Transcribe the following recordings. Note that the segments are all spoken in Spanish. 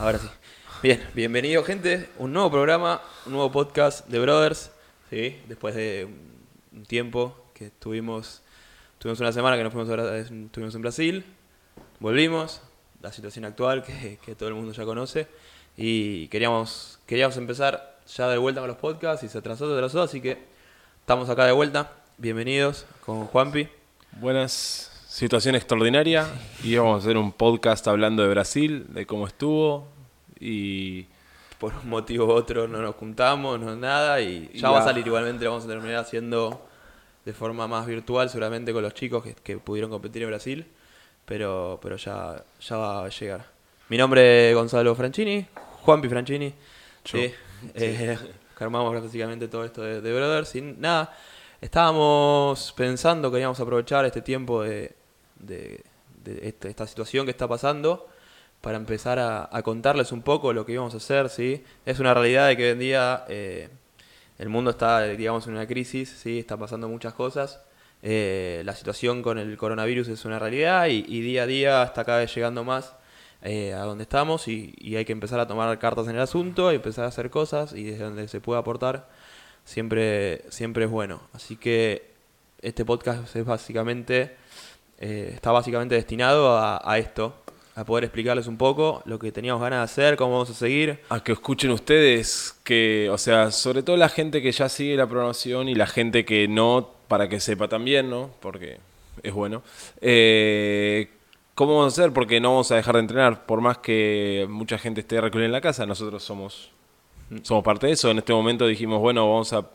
Ahora sí. Bien, bienvenido gente, un nuevo programa, un nuevo podcast de Brothers, ¿sí? Después de un tiempo que estuvimos, tuvimos una semana que nos fuimos a, estuvimos en Brasil, volvimos, la situación actual que, que todo el mundo ya conoce, y queríamos, queríamos empezar ya de vuelta con los podcasts y se atrasó, se atrasó, así que estamos acá de vuelta. Bienvenidos con Juanpi. Buenas, situación extraordinaria y vamos a hacer un podcast hablando de Brasil, de cómo estuvo y por un motivo u otro no nos juntamos, no nada y ya Y va a salir igualmente, lo vamos a terminar haciendo de forma más virtual seguramente con los chicos que, que pudieron competir en Brasil, pero, pero ya, ya va a llegar. Mi nombre es Gonzalo Franchini, Juanpi Franchini. Yo. Sí, eh, armamos básicamente todo esto de, de Brothers y nada, estábamos pensando que queríamos aprovechar este tiempo de, de- esta situación que está pasando para empezar a, contarles un poco lo que íbamos a hacer, ¿sí? Es una realidad de que hoy en día eh, el mundo está, digamos, en una crisis, ¿sí? Está pasando muchas cosas. Eh, la situación con el coronavirus es una realidad y, y día a día está cada vez llegando más eh, a donde estamos y, y hay que empezar a tomar cartas en el asunto y empezar a hacer cosas y desde donde se pueda aportar siempre, siempre es bueno. Así que este podcast es básicamente, eh, está básicamente destinado a, a esto, a poder explicarles un poco lo que teníamos ganas de hacer, cómo vamos a seguir. a que escuchen ustedes que, o sea, sobre todo la gente que ya sigue la programación y la gente que no, para que sepa también, ¿no? Porque es bueno. Eh, ¿Cómo vamos a hacer? Porque no vamos a dejar de entrenar, por más que mucha gente esté recluida en la casa, nosotros somos, somos parte de eso. En este momento dijimos, bueno, vamos a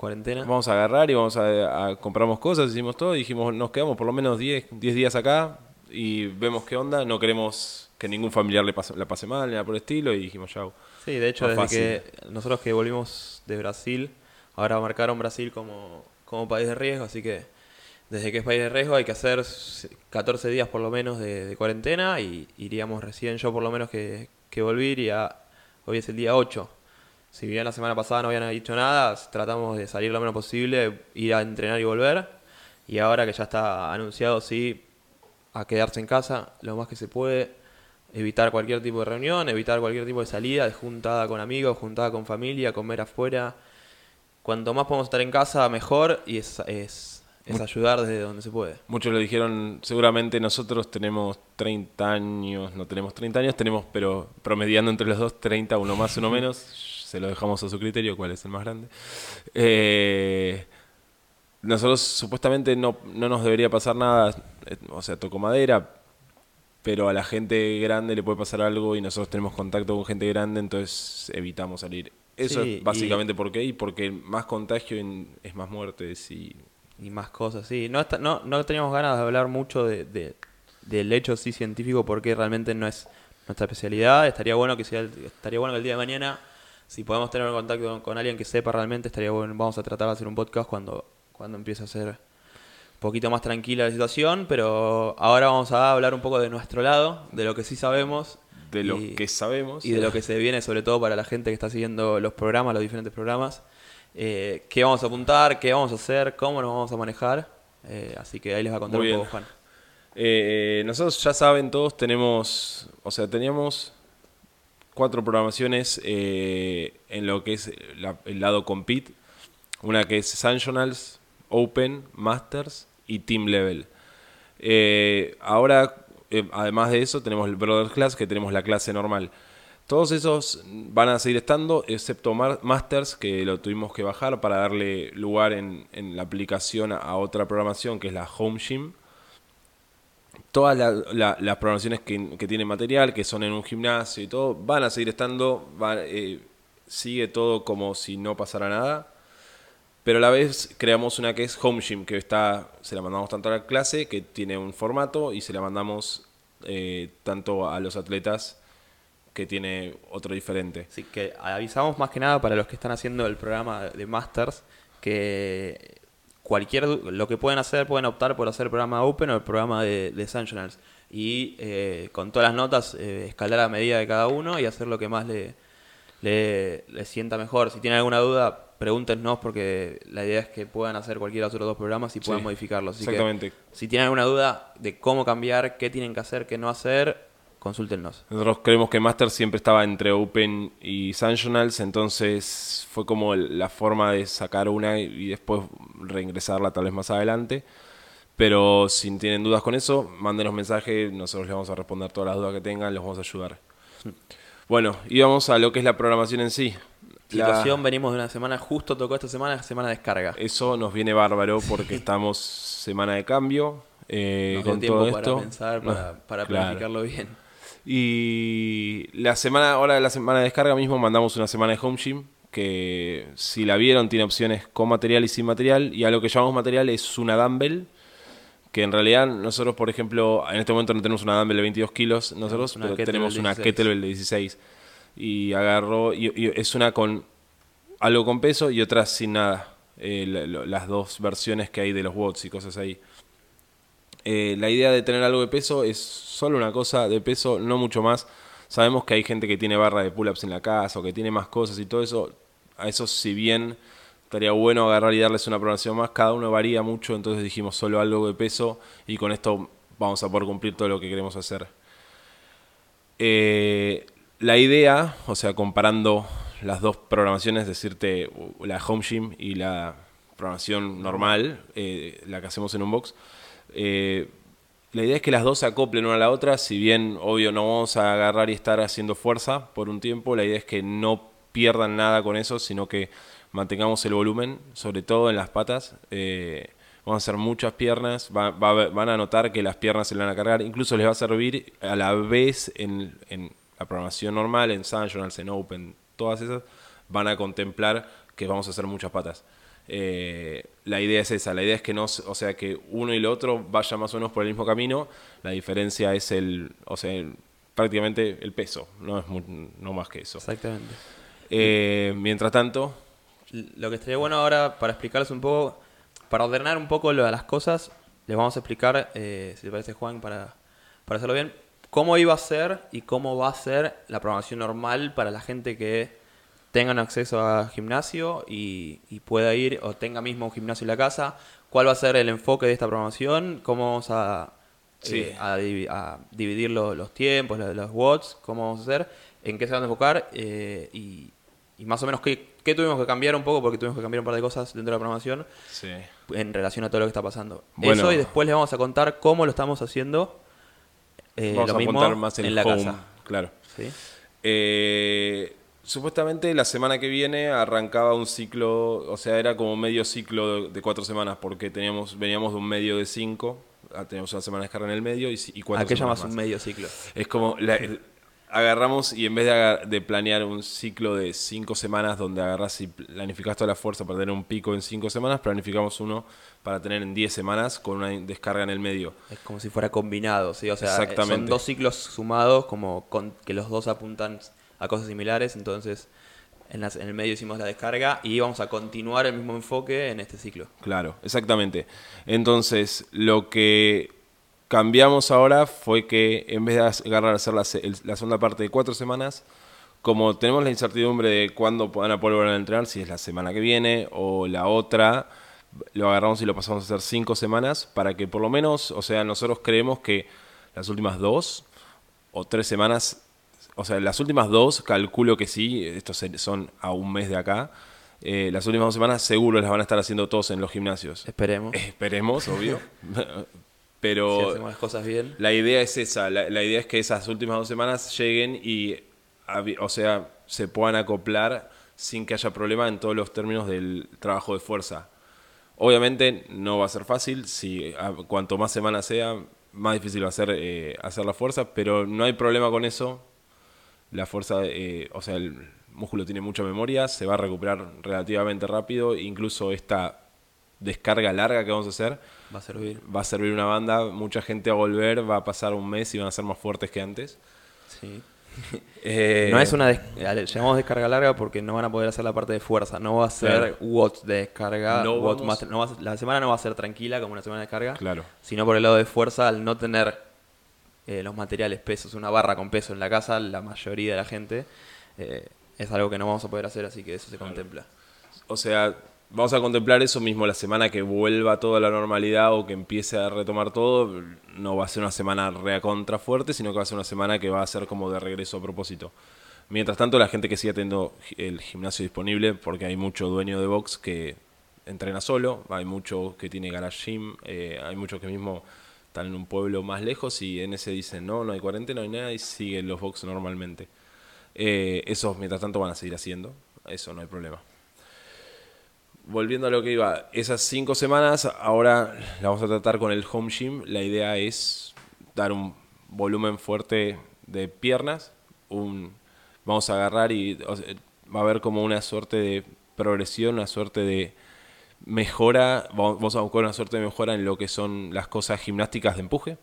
Cuarentena. Vamos a agarrar y vamos a, a compramos cosas, hicimos todo y dijimos, nos quedamos por lo menos 10, 10 días acá y vemos qué onda, no queremos que ningún familiar le pase, la pase mal, nada por el estilo y dijimos, chau. Sí, de hecho, desde que nosotros que volvimos de Brasil, ahora marcaron Brasil como, como país de riesgo, así que desde que es país de riesgo hay que hacer 14 días por lo menos de, de cuarentena y iríamos recién yo por lo menos que, que volví, iría, hoy es el día 8. Si bien la semana pasada no habían dicho nada, tratamos de salir lo menos posible, ir a entrenar y volver. Y ahora que ya está anunciado, sí, a quedarse en casa lo más que se puede, evitar cualquier tipo de reunión, evitar cualquier tipo de salida, de juntada con amigos, juntada con familia, comer afuera. Cuanto más podemos estar en casa, mejor y es, es, es ayudar desde donde se puede. Muchos lo dijeron, seguramente nosotros tenemos 30 años, no tenemos 30 años, tenemos, pero promediando entre los dos, 30, uno más, uno menos, se lo dejamos a su criterio, cuál es el más grande. Eh, nosotros supuestamente no, no nos debería pasar nada, eh, o sea, toco madera, pero a la gente grande le puede pasar algo y nosotros tenemos contacto con gente grande, entonces evitamos salir. Eso Sí, es básicamente por qué, y porque más contagio es más muertes y Y más cosas, sí. No, está- no, no teníamos ganas de hablar mucho de, de- del hecho sí científico porque realmente no es nuestra especialidad. Estaría bueno que sea estaría bueno que el día de mañana, si podemos tener contacto con, con alguien que sepa realmente, estaría bueno. Vamos a tratar de hacer un podcast cuando, cuando empiece a ser un poquito más tranquila la situación, pero ahora vamos a hablar un poco de nuestro lado, de lo que sí sabemos. de lo y- que sabemos. y de lo que se viene, sobre todo para la gente que está siguiendo los programas, los diferentes programas. Eh, ¿Qué vamos a apuntar? ¿Qué vamos a hacer? ¿Cómo nos vamos a manejar? Eh, así que ahí les va a contar Muy un bien. poco Juan. Eh, nosotros ya saben todos, tenemos, o sea, teníamos cuatro programaciones eh, en lo que es el lado compete. Una que es Sanctionals, Open, Masters y Team Level. Eh, ahora, eh, además de eso, tenemos el Brothers Class, que tenemos la clase normal. Todos esos van a seguir estando, excepto Masters, que lo tuvimos que bajar para darle lugar en, en la aplicación a otra programación, que es la Home Gym todas la- la- las programaciones que, que tienen material, que son en un gimnasio y todo, van a seguir estando, va- eh, sigue todo como si no pasara nada, pero a la vez creamos una que es Home Gym, que está, se la mandamos tanto a la clase, que tiene un formato, y se la mandamos eh, tanto a los atletas, que tiene otro diferente. Así que avisamos más que nada para los que están haciendo el programa de Masters que cualquier lo que pueden hacer, pueden optar por hacer el programa Open o el programa de, de Sanctionals. Y eh, con todas las notas, eh, escalar a medida de cada uno y hacer lo que más le, le, le sienta mejor. Si tienen alguna duda, pregúntenos porque la idea es que puedan hacer cualquiera de los otros dos programas y puedan Sí, modificarlos. Así que Exactamente. si tienen alguna duda de cómo cambiar, qué tienen que hacer, qué no hacer, consúltenos. Nosotros creemos que Master siempre estaba entre Open y Sanctionals, entonces fue como la forma de sacar una y- después reingresarla tal vez más adelante. Pero si tienen dudas con eso, mándenos mensaje, nosotros les vamos a responder todas las dudas que tengan, les vamos a ayudar. Bueno, y vamos a lo que es la programación en sí. La- Situación, venimos de una semana, justo tocó esta semana, semana de descarga. eso nos viene bárbaro porque estamos semana de cambio. eh, Nos dio con tiempo todo para esto. pensar, para, para Claro. planificarlo bien. Y la semana, ahora de la semana de descarga mismo mandamos una semana de home gym que si la vieron tiene opciones con material y sin material y a lo que llamamos material es una dumbbell que en realidad nosotros por ejemplo en este momento no tenemos una dumbbell de 22 kilos nosotros una pero kettlebell tenemos una 16. kettlebell de 16 y agarró y, y es una con algo con peso y otra sin nada. Eh, la- las dos versiones que hay de los watts y cosas ahí eh, la idea de tener algo de peso es solo una cosa de peso, no mucho más. Sabemos que hay gente que tiene barra de pull-ups en la casa o que tiene más cosas y todo eso. A eso, si bien estaría bueno agarrar y darles una programación más, cada uno varía mucho, entonces dijimos solo algo de peso y con esto vamos a poder cumplir todo lo que queremos hacer. Eh, la idea, o sea, comparando las dos programaciones, decirte la home gym y la programación normal, eh, la que hacemos en un box, eh, la idea es que las dos se acoplen una a la otra, si bien obvio no vamos a agarrar y estar haciendo fuerza por un tiempo, la idea es que no pierdan nada con eso, sino que mantengamos el volumen, sobre todo en las patas. Eh, vamos a hacer muchas piernas, van a notar que las piernas se le van a cargar, incluso les va a servir a la vez en, la programación normal, en Sanctionals, en Open, todas esas, van a contemplar que vamos a hacer muchas patas. Eh, la idea es esa, la idea es que no, o sea, que uno y lo otro vayan más o menos por el mismo camino, la diferencia es el, o sea, el- prácticamente el peso, no es no más que eso. Exactamente. Eh, mientras tanto, Lo que estaría bueno ahora para explicarles un poco, para ordenar un poco lo de las cosas, les vamos a explicar, eh, si te parece Juan, para, para hacerlo bien, cómo iba a ser y cómo va a ser la programación normal para la gente que tengan acceso a gimnasio y, y pueda ir o tenga mismo un gimnasio en la casa, cuál va a ser el enfoque de esta programación, cómo vamos a, Sí. eh, a, divi- a dividir lo- los tiempos, los, los watts, cómo vamos a hacer, en qué se van a enfocar eh, y, y más o menos qué, qué tuvimos que cambiar un poco, porque tuvimos que cambiar un par de cosas dentro de la programación en relación a todo lo que está pasando. Bueno. Eso y después les vamos a contar cómo lo estamos haciendo. eh, vamos lo a mismo más en, la home, casa. claro. ¿sí? Eh, supuestamente la semana que viene arrancaba un ciclo, o sea, era como medio ciclo de, cuatro semanas, porque teníamos, veníamos de un medio de cinco, ah, teníamos una semana de descarga en el medio y, cuatro ¿A qué semanas llamas un medio ciclo? Es como la- el- agarramos y en vez de, planear un ciclo de cinco semanas donde agarras y planificas toda la fuerza para tener un pico en cinco semanas, planificamos uno para tener en 10 semanas con una descarga en el medio. Es como si fuera combinado, ¿sí? O sea, eh, son Exactamente. dos ciclos sumados, como con, que los dos apuntan a cosas similares, entonces en, las- en el medio hicimos la descarga y vamos a continuar el mismo enfoque en este ciclo. Claro, exactamente. Entonces, lo que cambiamos ahora fue que en vez de agarrar a hacer la, la segunda parte de cuatro semanas, como tenemos la incertidumbre de cuándo van a poder volver a entrenar, si es la semana que viene o la otra, lo agarramos y lo pasamos a hacer cinco semanas para que por lo menos, o sea, nosotros creemos que las últimas dos o tres semanas, o sea, las últimas dos, calculo que sí, estos son a un mes de acá, eh, las últimas dos semanas seguro las van a estar haciendo todos en los gimnasios. Esperemos. Esperemos, obvio. si Pero hacemos las cosas bien. la idea es esa, la, la idea es que esas últimas dos semanas lleguen y, o sea, se puedan acoplar sin que haya problema en todos los términos del trabajo de fuerza. Obviamente no va a ser fácil, si cuanto más semanas sea, más difícil va a ser eh, hacer la fuerza, pero no hay problema con eso. La fuerza, eh, o sea, el músculo tiene mucha memoria, se va a recuperar relativamente rápido, incluso esta descarga larga que vamos a hacer Va a servir. va a servir una banda, mucha gente va a volver, va a pasar un mes y van a ser más fuertes que antes. Sí. Eh, No es una des- llamamos descarga larga porque no van a poder hacer la parte de fuerza. No va a ser Claro. watts de descarga. No watts vamos- más- no va a ser- la semana no va a ser tranquila como una semana de descarga. Claro. Sino por el lado de fuerza, al no tener eh, los materiales pesos, una barra con peso en la casa, la mayoría de la gente, eh, es algo que no vamos a poder hacer, así que eso se contempla. O sea, vamos a contemplar eso mismo la semana que vuelva toda la normalidad o que empiece a retomar todo. No va a ser una semana reacontra fuerte, sino que va a ser una semana que va a ser como de regreso a propósito. Mientras tanto, la gente que sigue teniendo el gimnasio disponible, porque hay mucho dueño de box que entrena solo, hay mucho que tiene garage gym, eh, hay muchos que mismo están en un pueblo más lejos y en ese dicen no, no hay cuarentena, no hay nada y siguen los box normalmente. Eh, esos, mientras tanto, van a seguir haciendo, eso no hay problema volviendo a lo que iba, esas cinco semanas ahora la vamos a tratar con el home gym. La idea es dar un volumen fuerte de piernas. Un, vamos a agarrar y va a haber como una suerte de progresión, una suerte de mejora. Vamos a buscar una suerte de mejora en lo que son las cosas gimnásticas de empuje.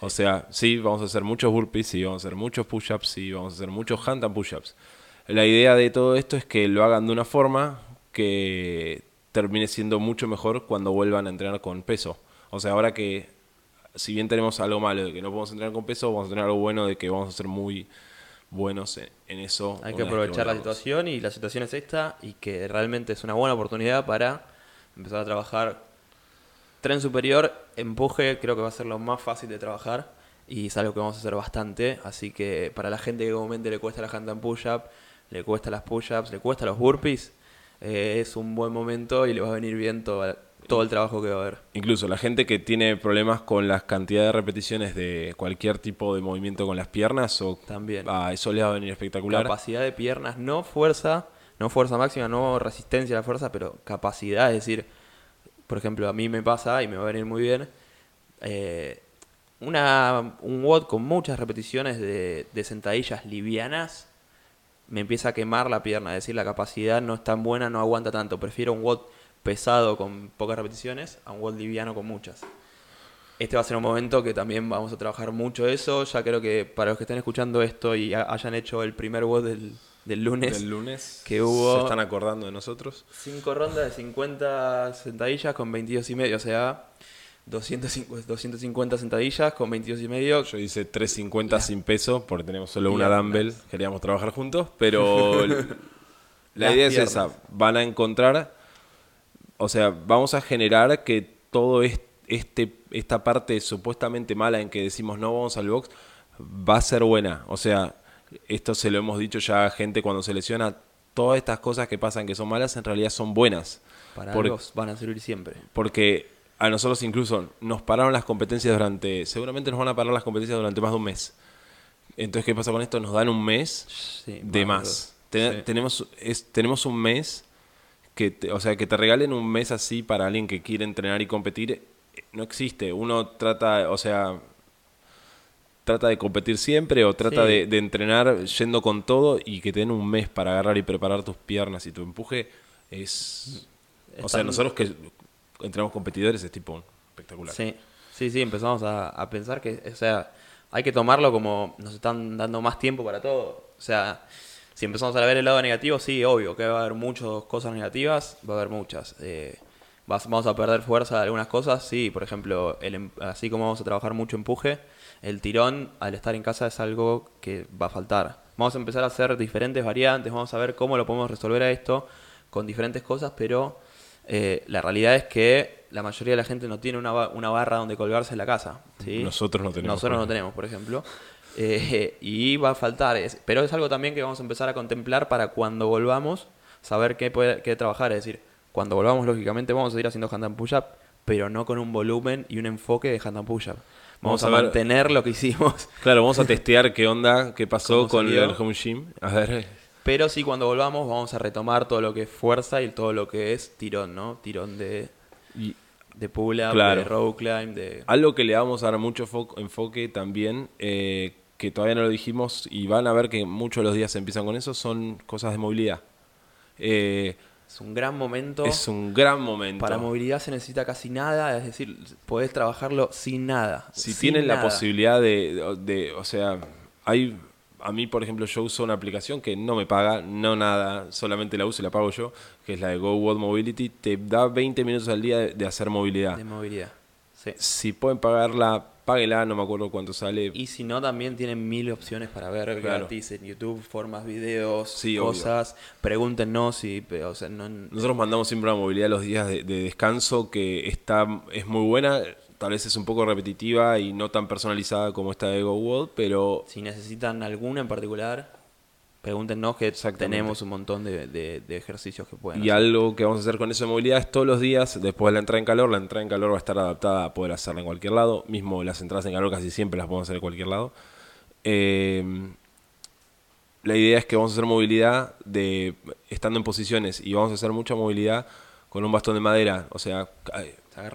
O sea, sí, vamos a hacer muchos burpees, sí, vamos a hacer muchos push-ups, sí, vamos a hacer muchos handstand push-ups. La idea de todo esto es que lo hagan de una forma que termine siendo mucho mejor cuando vuelvan a entrenar con peso. O sea, ahora que si bien tenemos algo malo de que no podemos entrenar con peso, vamos a tener algo bueno de que vamos a ser muy buenos en, eso. Hay que aprovechar la situación y la situación es esta y que realmente es una buena oportunidad para empezar a trabajar tren superior, empuje, creo que va a ser lo más fácil de trabajar y es algo que vamos a hacer bastante, así que para la gente que comúnmente le cuesta la hand push-up, le cuesta las push-ups, le cuesta los burpees, eh, es un buen momento y le va a venir bien todo, todo el trabajo que va a haber. Incluso la gente que tiene problemas con las cantidades de repeticiones de cualquier tipo de movimiento con las piernas, o también a eso le va a venir espectacular. Capacidad de piernas, no fuerza, no fuerza máxima, no resistencia a la fuerza, pero capacidad, es decir, por ejemplo, a mí me pasa y me va a venir muy bien. Eh, una, un WOD con muchas repeticiones de, sentadillas livianas me empieza a quemar la pierna, es decir, la capacidad no es tan buena, no aguanta tanto. Prefiero un WOD pesado con pocas repeticiones a un WOD liviano con muchas. Este va a ser un momento que también vamos a trabajar mucho eso. Ya creo que para los que estén escuchando esto y hayan hecho el primer WOD del, del lunes, del lunes que hubo... Se están acordando de nosotros. Cinco rondas de 50 sentadillas con 22 y medio, o sea, 250, 250 sentadillas con 22 y medio. Yo hice 350 sin peso porque tenemos solo una dumbbell. Queríamos trabajar juntos, pero la idea es esa. Van a encontrar, o sea, vamos a generar que todo este, esta parte supuestamente mala en que decimos no vamos al box va a ser buena. O sea, esto se lo hemos dicho ya a gente cuando se lesiona. Todas estas cosas que pasan que son malas en realidad son buenas. Para porque, van a servir siempre. Porque a nosotros incluso nos pararon las competencias durante, seguramente nos van a parar las competencias durante más de un mes. Entonces, ¿qué pasa con esto? Nos dan un mes de más. tenemos, tenemos un mes que, o sea, que te regalen un mes así para alguien que quiere entrenar y competir, eh, no existe. Uno trata, o sea, trata de competir siempre o trata de, de, entrenar yendo con todo y que te den un mes para agarrar y preparar tus piernas y tu empuje es... O sea, nosotros que entramos competidores es tipo espectacular. Sí, sí, sí, empezamos a, pensar que, o sea, hay que tomarlo como nos están dando más tiempo para todo. O sea, si empezamos a ver el lado negativo, sí, obvio, que va a haber muchas cosas negativas, va a haber muchas. Eh, vamos a perder fuerza de algunas cosas, sí, por ejemplo, el, em, así como vamos a trabajar mucho empuje, el tirón al estar en casa es algo que va a faltar. Vamos a empezar a hacer diferentes variantes, vamos a ver cómo lo podemos resolver a esto con diferentes cosas, pero eh, la realidad es que la mayoría de la gente no tiene una, barra donde colgarse en la casa. ¿sí? Nosotros no tenemos. Nosotros no tenemos, por ejemplo. Eh, y va a faltar. pero es algo también que vamos a empezar a contemplar para cuando volvamos, saber qué, puede, qué trabajar. Es decir, cuando volvamos, lógicamente, vamos a ir haciendo hand and push-up, pero no con un volumen y un enfoque de hand and push-up. Vamos, a, mantener lo que hicimos. Claro, vamos a testear qué onda, qué pasó con el home gym. A ver. Pero sí, cuando volvamos vamos a retomar todo lo que es fuerza y todo lo que es tirón, ¿no? Tirón de, de pull-up, de row climb, de... Algo que le vamos a dar mucho enfoque también, eh, que todavía no lo dijimos y van a ver que muchos de los días empiezan con eso, son cosas de movilidad. Eh, es un gran momento. Es un gran momento. Para movilidad se necesita casi nada, es decir, podés trabajarlo sin nada. Si tienen la posibilidad de, de, o sea, hay a mí, por ejemplo, yo uso una aplicación que no me paga, no nada, solamente la uso y la pago yo, que es la de Go World Mobility. Te da 20 minutos al día de, hacer movilidad. De movilidad, sí. Si pueden pagarla páguela, no me acuerdo cuánto sale. Y si no, también tienen mil opciones para ver Claro. gratis en YouTube, formas, videos, Sí, obvio. cosas. Pregúntenos si, o sea, no, Nosotros mandamos siempre una movilidad los días de, de descanso que está es muy buena, tal vez es un poco repetitiva y no tan personalizada como esta de Go World, pero si necesitan alguna en particular, pregúntenos que tenemos un montón de, de- de ejercicios que pueden y hacer. algo que vamos a hacer con eso de movilidad es todos los días, después de la entrada en calor, la entrada en calor va a estar adaptada a poder hacerla en cualquier lado, mismo las entradas en calor casi siempre las podemos hacer en cualquier lado. Eh, la idea es que vamos a hacer movilidad de estando en posiciones y vamos a hacer mucha movilidad con un bastón de madera, o sea,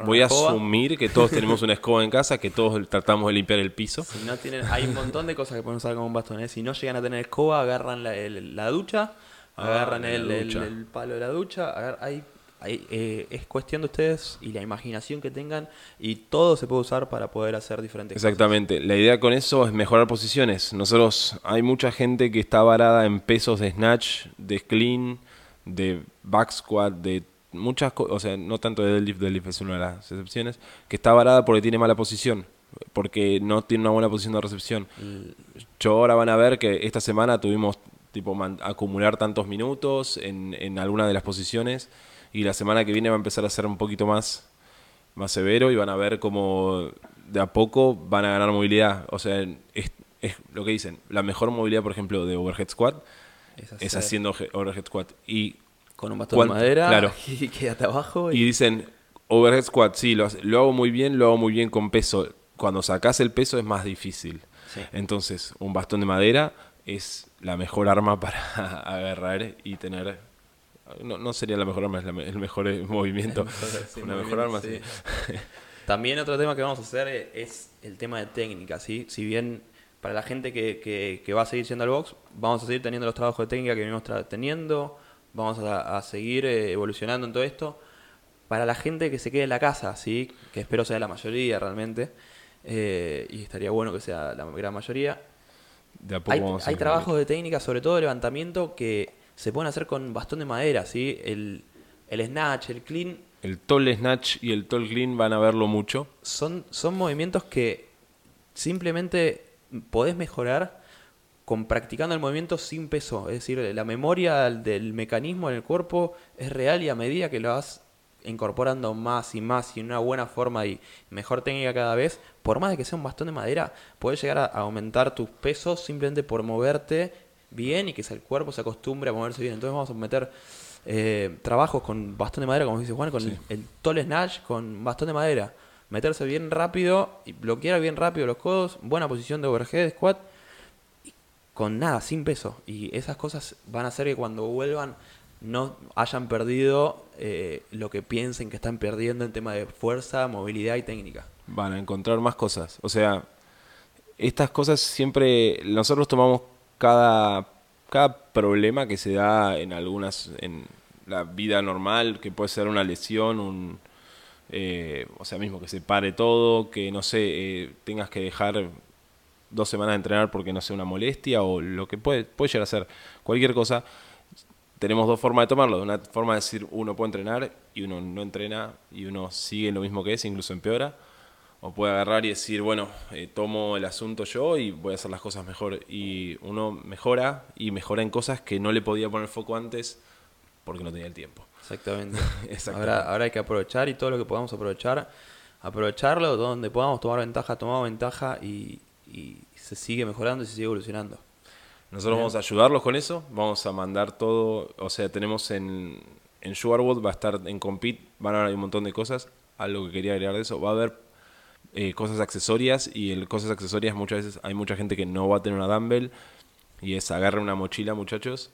voy a escoba. asumir que todos tenemos una escoba en casa, que todos tratamos de limpiar el piso. Si no tienen, hay un montón de cosas que pueden usar como un bastón. ¿eh? Si no llegan a tener escoba, agarran la, el- la ducha, Ah, agarran el, el- ducha. el palo de la ducha. agar- hay, hay, eh, es cuestión de ustedes y la imaginación que tengan y todo se puede usar para poder hacer diferentes Exactamente. La idea con eso es mejorar posiciones. Nosotros, hay mucha gente que está varada en pesos de snatch, de clean, de back squat, de muchas cosas, o sea, no tanto de deadlift, deadlift es una de las excepciones, que está varada porque tiene mala posición, porque no tiene una buena posición de recepción. cosas. Yo ahora van a ver que esta semana tuvimos tipo man- acumular tantos minutos en, en alguna de las posiciones y la semana que viene va a empezar a ser un poquito más, más severo y van a ver cómo de a poco van a ganar movilidad. O sea, es, es lo que dicen, la mejor movilidad, por ejemplo, de overhead squat Es, haciendo overhead squat. Y, con un bastón de madera claro. y quédate abajo. y Y, dicen, overhead squat, sí, lo, lo hago muy bien, lo hago muy bien con peso. Cuando sacas el peso es más difícil. Sí. Entonces, un bastón de madera es la mejor arma para agarrar y tener. No, no sería la mejor arma, es la el mejor eh, movimiento. Sí, Una mejor arma, sí. sí. También otro tema que vamos a hacer e- es el tema de técnica, ¿sí? Si bien para la gente que, que- que va a seguir siendo al box, vamos a seguir teniendo los trabajos de técnica que venimos teniendo, vamos a, a seguir eh, evolucionando en todo esto. Para la gente que se quede en la casa, ¿sí? Que espero sea la mayoría realmente, eh, y estaría bueno que sea la gran mayoría, De a poco hay, vamos a hay trabajos de técnica, sobre todo de levantamiento, que se pueden hacer con bastón de madera, ¿sí? El, el snatch, el clean, El tall snatch y el tall clean van a verlo mucho. son, son movimientos que simplemente podés mejorar con practicando el movimiento sin peso. Es decir, la memoria del mecanismo en el cuerpo es real y a medida que lo vas incorporando más y más y en una buena forma y mejor técnica cada vez, por más de que sea un bastón de madera, puedes llegar a aumentar tus pesos simplemente por moverte bien y que el cuerpo se acostumbre a moverse bien. Entonces vamos a meter eh, trabajos con bastón de madera, como dice Juan, con Sí. el, el tall snatch con bastón de madera. Meterse bien rápido y bloquear bien rápido los codos, buena posición de overhead, squat, con nada, sin peso. Y esas cosas van a hacer que cuando vuelvan no hayan perdido eh, lo que piensen que están perdiendo en tema de fuerza, movilidad y técnica. Van a encontrar más cosas. O sea, estas cosas siempre. Nosotros tomamos cada, cada problema que se da en algunas. en la vida normal, que puede ser una lesión, un. eh, o sea, mismo que se pare todo, que no sé, eh, tengas que dejar dos semanas de entrenar porque no sé, una molestia o lo que puede, puede llegar a ser cualquier cosa. Tenemos dos formas de tomarlo. Una forma de decir uno puede entrenar y uno no entrena y uno sigue en lo mismo que es, incluso empeora. O puede agarrar y decir, bueno, eh, tomo el asunto yo y voy a hacer las cosas mejor. Y uno mejora y mejora en cosas que no le podía poner foco antes porque no tenía el tiempo. Exactamente. Exactamente. Ahora, ahora hay que aprovechar y todo lo que podamos aprovechar, aprovecharlo donde podamos tomar ventaja, tomamos ventaja y, y se sigue mejorando y se sigue evolucionando. Nosotros Bien. vamos a ayudarlos con eso, vamos a mandar todo, o sea, tenemos en, en Sugarwood, va a estar en Compete, van a haber un montón de cosas, algo que quería agregar de eso, va a haber eh, cosas accesorias y en cosas accesorias muchas veces hay mucha gente que no va a tener una dumbbell y es agarren una mochila muchachos,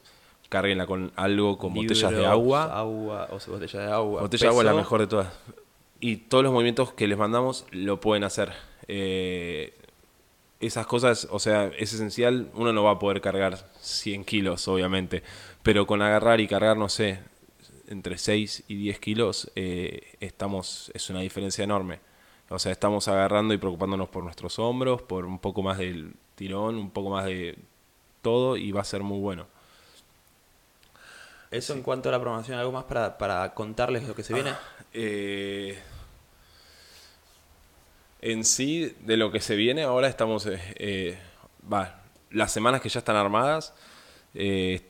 cárguenla con algo, con botellas de agua, agua o sea, botella de agua. Botella de agua es la mejor de todas. Y todos los movimientos que les mandamos lo pueden hacer. Eh, esas cosas, o sea, es esencial. Uno no va a poder cargar 100 kilos, obviamente. Pero con agarrar y cargar, no sé, entre 6 y 10 kilos, eh, estamos, es una diferencia enorme. O sea, estamos agarrando y preocupándonos por nuestros hombros, por un poco más del tirón, un poco más de todo, y va a ser muy bueno. Eso en cuanto a la programación, algo más para, para contarles lo que se viene. Eh, En sí, de lo que se viene, ahora estamos. eh, eh, va, las semanas que ya están armadas. eh,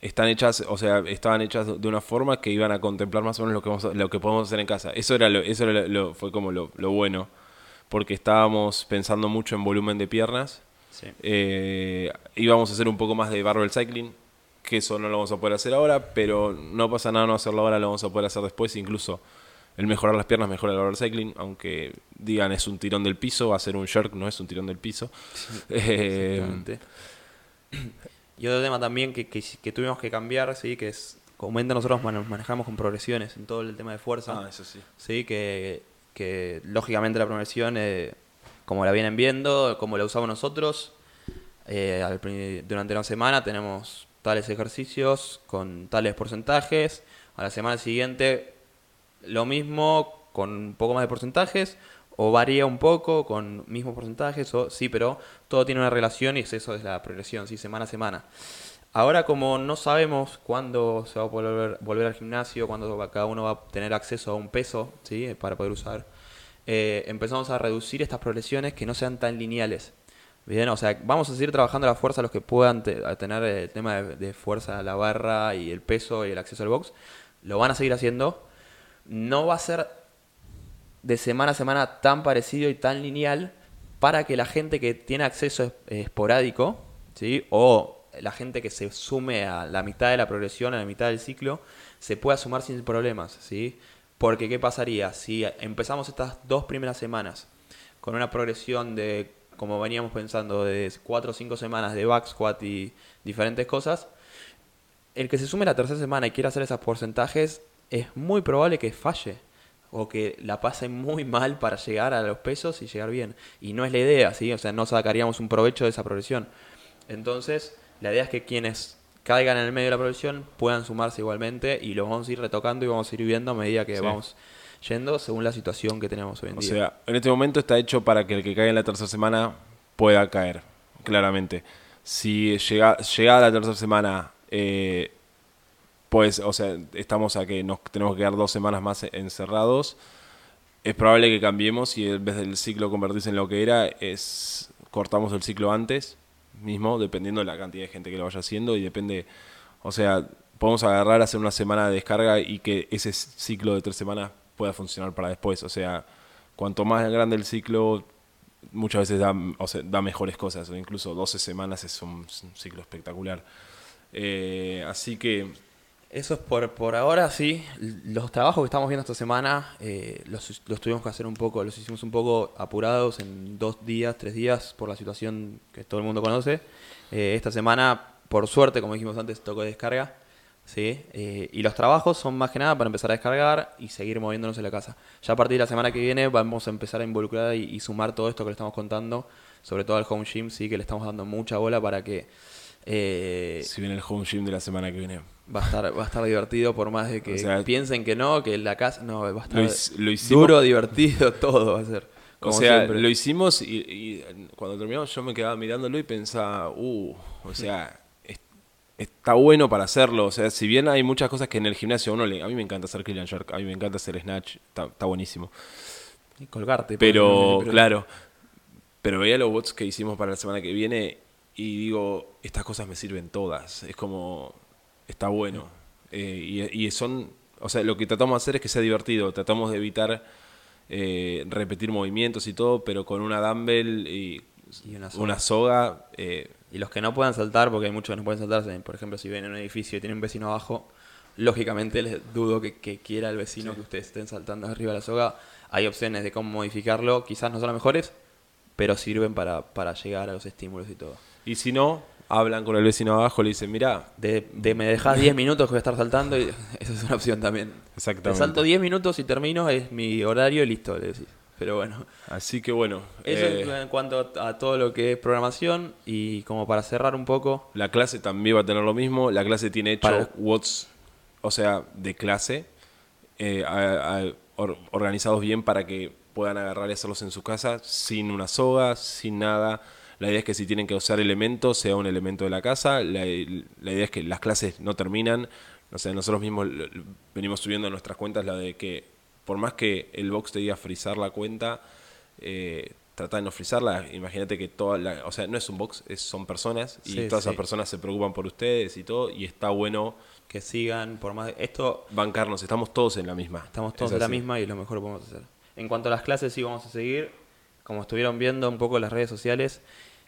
están hechas, o sea, estaban hechas de una forma que iban a contemplar más o menos lo que, vamos a- lo que podemos hacer en casa. Eso era lo, eso era lo- fue como lo, lo bueno, porque estábamos pensando mucho en volumen de piernas. Sí. Eh, íbamos a hacer un poco más de barbell cycling, que eso no lo vamos a poder hacer ahora, pero no pasa nada no hacerlo ahora, lo vamos a poder hacer después. Incluso el mejorar las piernas mejora el barbell cycling, aunque digan es un tirón del piso, va a ser un jerk, no es un tirón del piso. Eh, Exactamente. Y otro tema también que, que, que tuvimos que cambiar, sí, que es, comúnmente nosotros man- manejamos con progresiones en todo el tema de fuerza. ah, eso sí. Sí, que, que lógicamente la progresión, eh, como la vienen viendo, como la usamos nosotros, eh, al durante una semana tenemos tales ejercicios con tales porcentajes, a la semana siguiente lo mismo con un poco más de porcentajes, o varía un poco con mismos porcentajes, o sí, pero todo tiene una relación y es eso es la progresión, sí, semana a semana. Ahora como no sabemos cuándo se va a volver, volver al gimnasio, cuándo cada uno va a tener acceso a un peso, ¿sí? Para poder usar, eh, empezamos a reducir estas progresiones que no sean tan lineales. Bien, o sea, vamos a seguir trabajando la fuerza los que puedan tener el tema de, fuerza la barra y el peso y el acceso al box. Lo van a seguir haciendo. No va a ser de semana a semana tan parecido y tan lineal para que la gente que tiene acceso es- esporádico, ¿sí? O la gente que se sume a la mitad de la progresión, a la mitad del ciclo, se pueda sumar sin problemas, ¿sí? Porque ¿qué pasaría? Si empezamos estas dos primeras semanas con una progresión de, como veníamos pensando, de cuatro o cinco semanas de back squat y diferentes cosas, el que se sume la tercera semana y quiera hacer esos porcentajes, es muy probable que falle. O que la pase muy mal para llegar a los pesos y llegar bien. Y no es la idea, ¿sí? O sea, no sacaríamos un provecho de esa progresión. Entonces, la idea es que quienes caigan en el medio de la progresión puedan sumarse igualmente y lo vamos a ir retocando y vamos a ir viendo a medida que Sí. vamos yendo según la situación que tenemos hoy en O día. sea, en este momento está hecho para que el que caiga en la tercera semana pueda caer, claramente. Si llega, llegada la tercera semana, eh, pues, o sea, estamos a que nos tenemos que quedar dos semanas más encerrados, es probable que cambiemos y en vez del ciclo convertirse en lo que era, es cortamos el ciclo antes mismo, dependiendo de la cantidad de gente que lo vaya haciendo y depende, o sea, podemos agarrar, hacer una semana de descarga y que ese ciclo de tres semanas pueda funcionar para después, o sea, cuanto más grande el ciclo, muchas veces da, o sea, da mejores cosas, o incluso 12 semanas es un, ciclo espectacular. Eh, así que Eso es por, por ahora, sí. Los trabajos que estamos viendo esta semana eh, los, tuvimos que hacer un poco, los hicimos un poco apurados en dos días, tres días, por la situación que todo el mundo conoce. Eh, esta semana, por suerte, como dijimos antes, tocó descarga. ¿sí? Eh, y los trabajos son más que nada para empezar a descargar y seguir moviéndonos en la casa. Ya a partir de la semana que viene vamos a empezar a involucrar y, y sumar todo esto que le estamos contando, sobre todo al home gym, sí, que le estamos dando mucha bola para que eh, si viene el home gym de la semana que viene. Va a estar, va a estar divertido por más de que O sea, piensen que no, que la casa. No, va a estar Lo, hic- lo hicimos, duro, divertido, todo va a ser. o sea, siempre. lo hicimos y, y cuando terminamos yo me quedaba mirándolo y pensaba, uh, o sea, es- está bueno para hacerlo. O sea, si bien hay muchas cosas que en el gimnasio uno le, a mí me encanta hacer clean jerk, a mí me encanta hacer snatch, está, está buenísimo. Y colgarte. Pero, porque- claro, pero veía los bots que hicimos para la semana que viene y digo, estas cosas me sirven todas. Es como, está bueno. Eh, y, y son, o sea, lo que tratamos de hacer es que sea divertido. Tratamos de evitar eh, repetir movimientos y todo, pero con una dumbbell y, Y una soga. una soga. eh, Y los que no puedan saltar, porque hay muchos que no pueden saltar, por ejemplo, si ven en un edificio y tienen un vecino abajo, lógicamente les dudo que, que quiera el vecino que ustedes estén saltando arriba de la soga. Hay opciones de cómo modificarlo, quizás no son las mejores, pero sirven para, para llegar a los estímulos y todo. Y si no, hablan con el vecino abajo, le dicen, mira, De, de me dejas 10 minutos que voy a estar saltando, y esa es una opción también. Te exactamente. salto 10 minutos y termino, es mi horario y listo, le decís. Pero bueno, Así que bueno. eso eh, en cuanto a todo lo que es programación y como para cerrar un poco, La clase también va a tener lo mismo. La clase tiene hecho Para- WOTS, o sea, de clase, eh, a- a- or- organizados bien para que puedan agarrar y hacerlos en su casa sin una soga, sin nada. La idea es que si tienen que usar elementos, sea un elemento de la casa. La, la idea es que las clases no terminan. O sea, nosotros mismos venimos subiendo en nuestras cuentas la de que por más que el box te diga frizar la cuenta, eh, trata de no frizarla. Imagínate que toda la, o sea, no es un box, es, son personas y Sí, todas sí. esas personas se preocupan por ustedes y todo y está bueno Que sigan, por más... Esto bancarnos, estamos todos en la misma. Estamos todos Es en la misma y es lo mejor que podemos hacer. En cuanto a las clases, sí vamos a seguir. Como estuvieron viendo un poco en las redes sociales,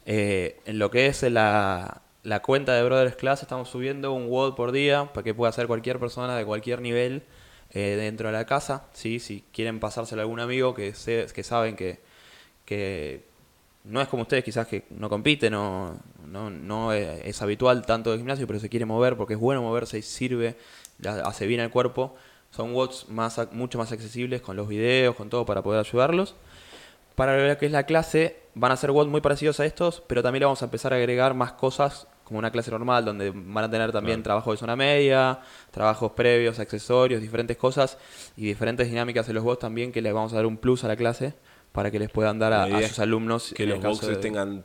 eh, en lo que es la, la cuenta de Brothers Class, estamos subiendo un WOD por día para que pueda hacer cualquier persona de cualquier nivel eh, dentro de la casa. ¿sí? Si quieren pasárselo a algún amigo que, se- que saben que, que no es como ustedes, quizás que no compite, no, no, no es, habitual tanto de gimnasio, pero se quiere mover porque es bueno moverse y sirve, hace bien al cuerpo. Son watts más, mucho más accesibles con los videos, con todo para poder ayudarlos. Para lo que es la clase, van a ser watts muy parecidos a estos, pero también le vamos a empezar a agregar más cosas como una clase normal, donde van a tener también Claro. trabajo de zona media, trabajos previos, accesorios, diferentes cosas y diferentes dinámicas en los bots también que les vamos a dar un plus a la clase para que les puedan dar a, a sus alumnos que los boxes de- tengan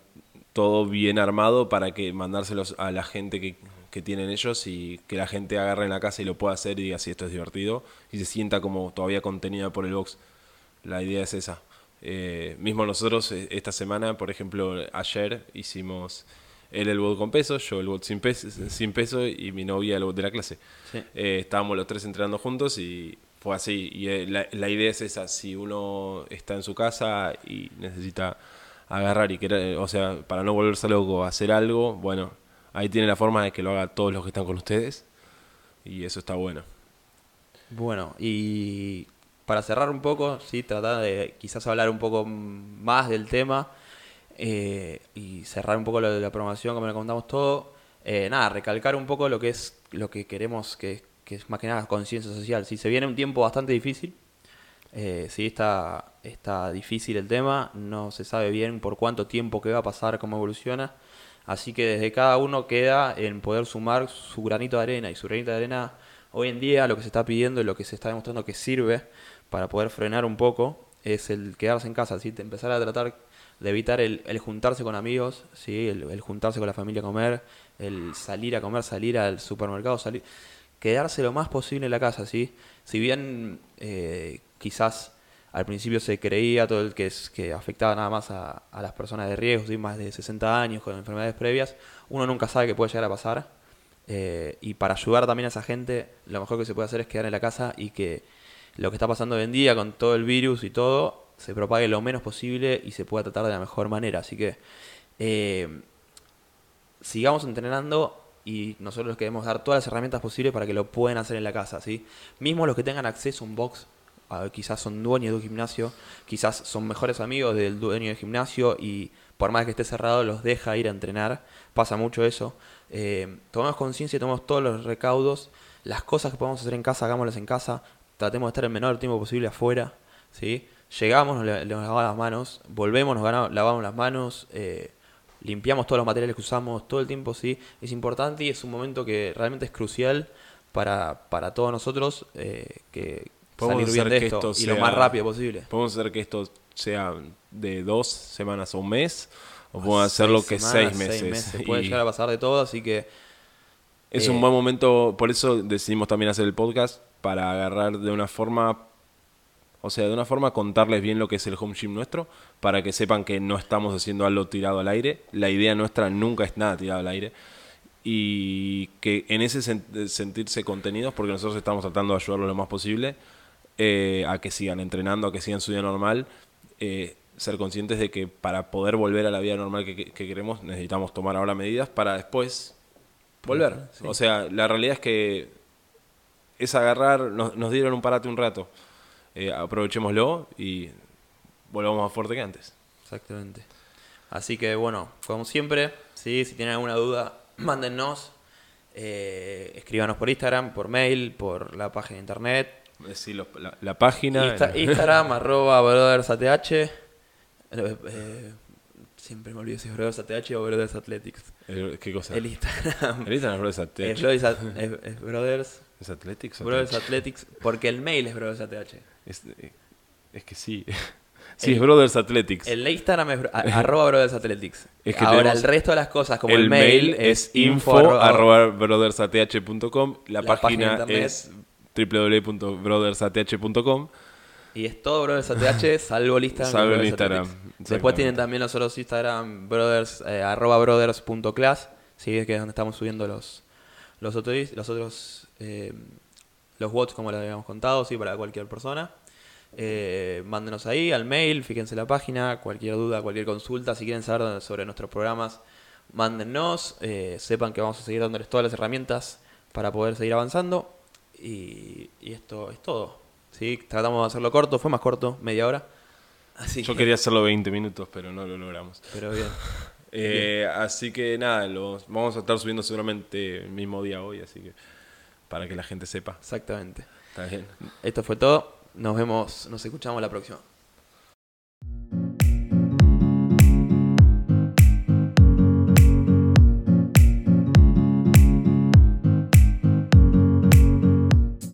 todo bien armado para que mandárselos a la gente que, que tienen ellos y que la gente agarre en la casa y lo pueda hacer y diga si esto es divertido y se sienta como todavía contenida por el box. La idea es esa. Eh, mismo nosotros eh, esta semana, por ejemplo, ayer hicimos él el bot con peso, yo el bot sin peso, sin peso y mi novia el bot de la clase. Sí. Eh, estábamos los tres entrenando juntos y fue así. Y la, la idea es esa, si uno está en su casa y necesita agarrar y querer, o sea, para no volverse loco, hacer algo, bueno, ahí tiene la forma de que lo haga todos los que están con ustedes y eso está bueno. Bueno, y para cerrar un poco, sí, tratar de quizás hablar un poco más del tema eh, y cerrar un poco lo de la programación, como le contamos todo. Eh, nada, recalcar un poco lo que es lo que queremos, que, que es más que nada conciencia social. Sí, se viene un tiempo bastante difícil. Eh, está, está difícil el tema, no se sabe bien por cuánto tiempo que va a pasar, cómo evoluciona. Así que desde cada uno queda en poder sumar su granito de arena y su granito de arena hoy en día lo que se está pidiendo y lo que se está demostrando que sirve para poder frenar un poco es el quedarse en casa, ¿sí? empezar a tratar de evitar el, el juntarse con amigos, ¿sí? el, el juntarse con la familia a comer, el salir a comer, salir al supermercado, salir, quedarse lo más posible en la casa, ¿sí? Si bien eh, quizás al principio se creía todo el que es que afectaba nada más a, a las personas de riesgo, ¿sí? más de 60 años con enfermedades previas, uno nunca sabe qué puede llegar a pasar. eh, y para ayudar también a esa gente, lo mejor que se puede hacer es quedar en la casa y que lo que está pasando hoy en día con todo el virus y todo se propague lo menos posible y se pueda tratar de la mejor manera. Así que eh, sigamos entrenando y nosotros les queremos dar todas las herramientas posibles para que lo puedan hacer en la casa, ¿sí? Mismo los que tengan acceso a un box, quizás son dueños de un gimnasio, quizás son mejores amigos del dueño del gimnasio y por más que esté cerrado los deja ir a entrenar, pasa mucho eso. Eh, tomemos conciencia y tomemos todos los recaudos, las cosas que podemos hacer en casa, hagámoslas en casa, tratemos de estar el menor tiempo posible afuera, ¿sí? Llegamos, nos, la- nos lavamos las manos, volvemos, nos lavamos las manos, eh, limpiamos todos los materiales que usamos todo el tiempo, sí, es importante y es un momento que realmente es crucial para, para todos nosotros eh, que Podemos salir bien hacer de esto, y lo más rápido posible. Podemos hacer que esto sea de dos semanas a un mes o Ah, podemos hacerlo que semanas, seis meses. Puede Y- llegar a pasar de todo, así que Es Eh, un buen momento, por eso decidimos también hacer el podcast, para agarrar de una forma, o sea, de una forma contarles bien lo que es el home gym nuestro, para que sepan que no estamos haciendo algo tirado al aire. La idea nuestra nunca es nada tirado al aire. Y que en ese sen- sentirse contenidos, porque nosotros estamos tratando de ayudarlos lo más posible, eh, a que sigan entrenando, a que sigan su vida normal, eh, ser conscientes de que para poder volver a la vida normal que, que- que queremos necesitamos tomar ahora medidas para después volver. Sí. O sea, la realidad es que es agarrar, nos, nos dieron un parate un rato, eh, aprovechémoslo y volvamos más fuerte que antes. Exactamente. Así que bueno, como siempre, ¿sí? si tienen alguna duda, mándennos, eh, escríbanos por Instagram, por mail, por la página de internet. Los- la, la página. Insta- Instagram, arroba brothersath. Eh, eh, siempre me olvido si es brothersath o brothers athletics. el- ¿Qué cosa? El Instagram El Instagram es Brothers es, brothers, es- es brothers, ¿Es Athletics? brothers Athletics? porque el mail es brothersath. Es, eh, es que sí. sí, es Brothers Athletics. El Instagram es a- arroba brothers athletics. Es que Ahora el resto de las cosas como el, el, mail es info arroba brothersath.com. La, La página página es www.brothersath.com. Y es todo Brothers ATH, salvo el Instagram. Salvo el Brothers Instagram. Después tienen también los otros Instagram, brothers, eh, arroba brothers.class, ¿sí? que es donde estamos subiendo los, los otros, los otros eh, los bots, como les habíamos contado, sí, para cualquier persona. Eh, mándenos ahí al mail, fíjense la página, cualquier duda, cualquier consulta, si quieren saber sobre nuestros programas, mándennos, eh, sepan que vamos a seguir dándoles todas las herramientas para poder seguir avanzando. Y, y esto es todo. ¿sí? Tratamos de hacerlo corto, fue más corto, media hora. Así Yo que- quería hacerlo 20 minutos, pero no lo logramos. Pero bien. Eh, así que nada, lo vamos a estar subiendo seguramente el mismo día hoy, así que para que la gente sepa. Exactamente. Está bien. Esto fue todo. Nos vemos, nos escuchamos la próxima.